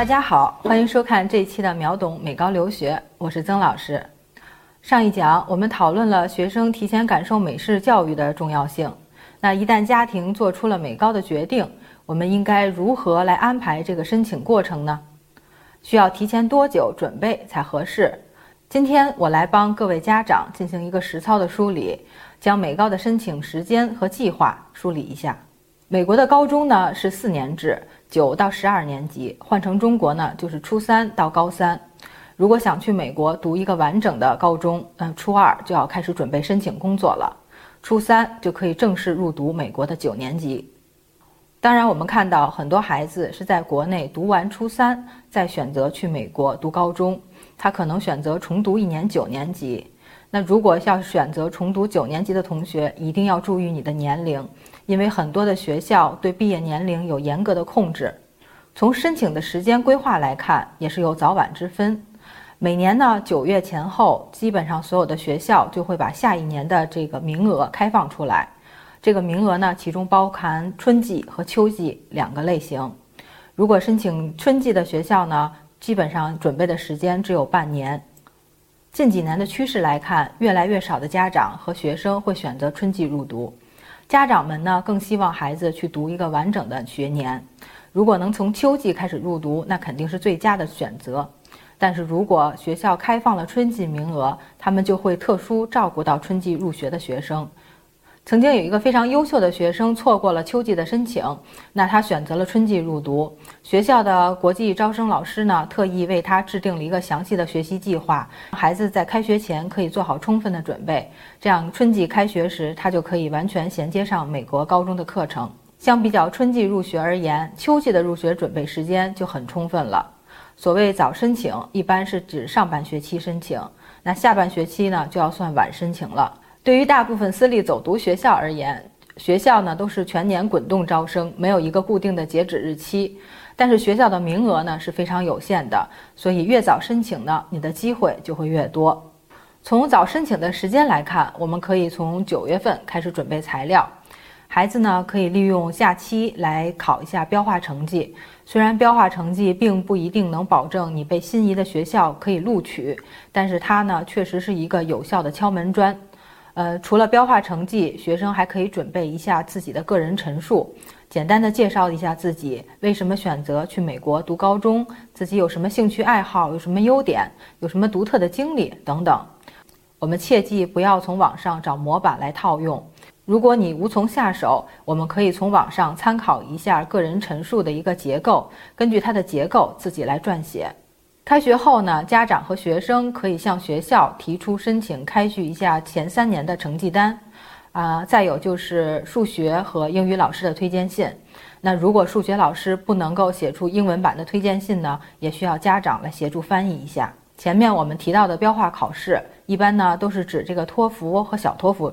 大家好，欢迎收看这一期的秒懂美高留学，我是曾老师。上一讲我们讨论了学生提前感受美式教育的重要性。那一旦家庭做出了美高的决定，我们应该如何来安排这个申请过程呢？需要提前多久准备才合适？今天我来帮各位家长进行一个实操的梳理，将美高的申请时间和计划梳理一下。美国的高中呢是四年制。九到十二年级换成中国呢，就是初三到高三。如果想去美国读一个完整的高中，嗯，初二就要开始准备申请工作了，初三就可以正式入读美国的九年级。当然，我们看到很多孩子是在国内读完初三，再选择去美国读高中，他可能选择重读一年九年级。那如果要选择重读九年级的同学，一定要注意你的年龄。因为很多的学校对毕业年龄有严格的控制，从申请的时间规划来看，也是有早晚之分。每年呢九月前后，基本上所有的学校就会把下一年的这个名额开放出来。这个名额呢，其中包含春季和秋季两个类型。如果申请春季的学校呢，基本上准备的时间只有半年。近几年的趋势来看，越来越少的家长和学生会选择春季入读。家长们呢更希望孩子去读一个完整的学年，如果能从秋季开始入读，那肯定是最佳的选择。但是如果学校开放了春季名额，他们就会特殊照顾到春季入学的学生。曾经有一个非常优秀的学生错过了秋季的申请，那他选择了春季入读。学校的国际招生老师呢，特意为他制定了一个详细的学习计划，孩子在开学前可以做好充分的准备，这样春季开学时他就可以完全衔接上美国高中的课程。相比较春季入学而言，秋季的入学准备时间就很充分了。所谓早申请，一般是指上半学期申请，那下半学期呢，就要算晚申请了。对于大部分私立走读学校而言，学校呢都是全年滚动招生，没有一个固定的截止日期。但是学校的名额呢是非常有限的，所以越早申请呢，你的机会就会越多。从早申请的时间来看，我们可以从九月份开始准备材料。孩子呢可以利用假期来考一下标化成绩。虽然标化成绩并不一定能保证你被心仪的学校可以录取，但是它呢确实是一个有效的敲门砖。呃，除了标化成绩，学生还可以准备一下自己的个人陈述，简单的介绍一下自己为什么选择去美国读高中，自己有什么兴趣爱好，有什么优点，有什么独特的经历等等。我们切记不要从网上找模板来套用。如果你无从下手，我们可以从网上参考一下个人陈述的一个结构，根据它的结构自己来撰写。开学后呢，家长和学生可以向学校提出申请开具一下前三年的成绩单，啊，再有就是数学和英语老师的推荐信。那如果数学老师不能够写出英文版的推荐信呢，也需要家长来协助翻译一下。前面我们提到的标化考试，一般呢都是指这个托福和小托福。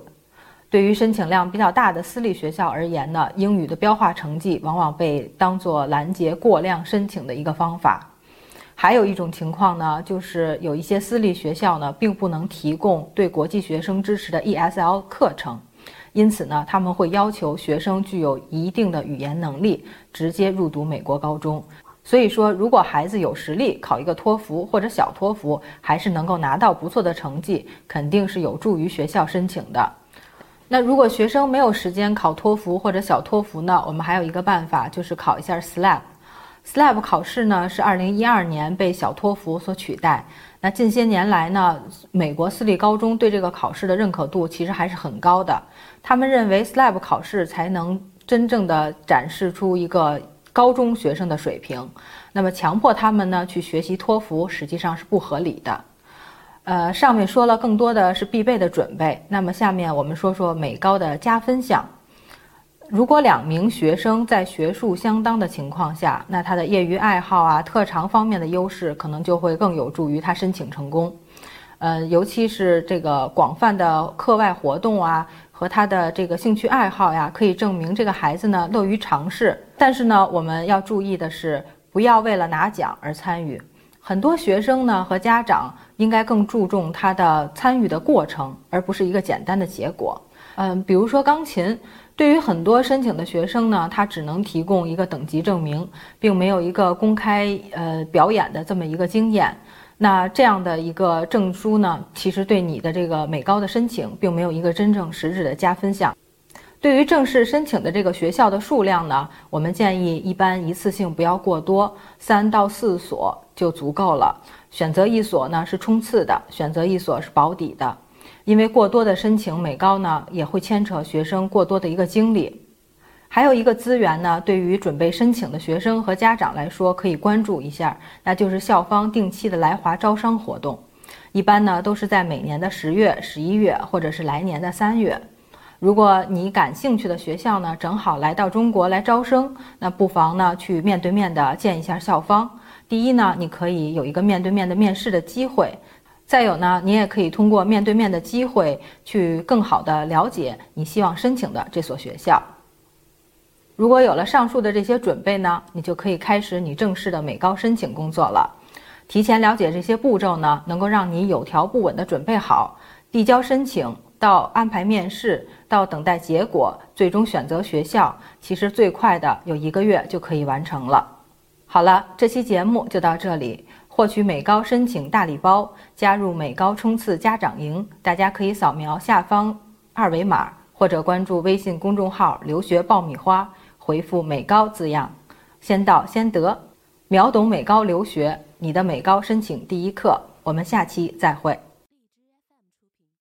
对于申请量比较大的私立学校而言呢，英语的标化成绩往往被当作拦截过量申请的一个方法。还有一种情况呢，就是有一些私立学校呢，并不能提供对国际学生支持的 ESL 课程，因此呢，他们会要求学生具有一定的语言能力，直接入读美国高中。所以说，如果孩子有实力考一个托福或者小托福，还是能够拿到不错的成绩，肯定是有助于学校申请的。那如果学生没有时间考托福或者小托福呢，我们还有一个办法，就是考一下 SLAP。SLAB 考试呢是二零一二年被小托福所取代。那近些年来呢，美国私立高中对这个考试的认可度其实还是很高的。他们认为 SLAB 考试才能真正的展示出一个高中学生的水平。那么强迫他们呢去学习托福，实际上是不合理的。呃，上面说了更多的是必备的准备。那么下面我们说说美高的加分项。如果两名学生在学术相当的情况下，那他的业余爱好啊、特长方面的优势可能就会更有助于他申请成功。呃，尤其是这个广泛的课外活动啊和他的这个兴趣爱好呀，可以证明这个孩子呢乐于尝试。但是呢，我们要注意的是，不要为了拿奖而参与。很多学生呢和家长应该更注重他的参与的过程，而不是一个简单的结果。嗯，比如说钢琴，对于很多申请的学生呢，他只能提供一个等级证明，并没有一个公开呃表演的这么一个经验。那这样的一个证书呢，其实对你的这个美高的申请，并没有一个真正实质的加分项。对于正式申请的这个学校的数量呢，我们建议一般一次性不要过多，三到四所就足够了。选择一所呢是冲刺的，选择一所是保底的，因为过多的申请美高呢，也会牵扯学生过多的一个精力。还有一个资源呢，对于准备申请的学生和家长来说，可以关注一下，那就是校方定期的来华招商活动，一般呢都是在每年的十月、十一月，或者是来年的三月。如果你感兴趣的学校呢，正好来到中国来招生，那不妨呢去面对面的见一下校方。第一呢，你可以有一个面对面的面试的机会；再有呢，你也可以通过面对面的机会去更好的了解你希望申请的这所学校。如果有了上述的这些准备呢，你就可以开始你正式的美高申请工作了。提前了解这些步骤呢，能够让你有条不紊的准备好，递交申请。到安排面试，到等待结果，最终选择学校，其实最快的有一个月就可以完成了。好了，这期节目就到这里。获取美高申请大礼包，加入美高冲刺家长营，大家可以扫描下方二维码，或者关注微信公众号“留学爆米花”，回复“美高”字样，先到先得，秒懂美高留学，你的美高申请第一课。我们下期再会。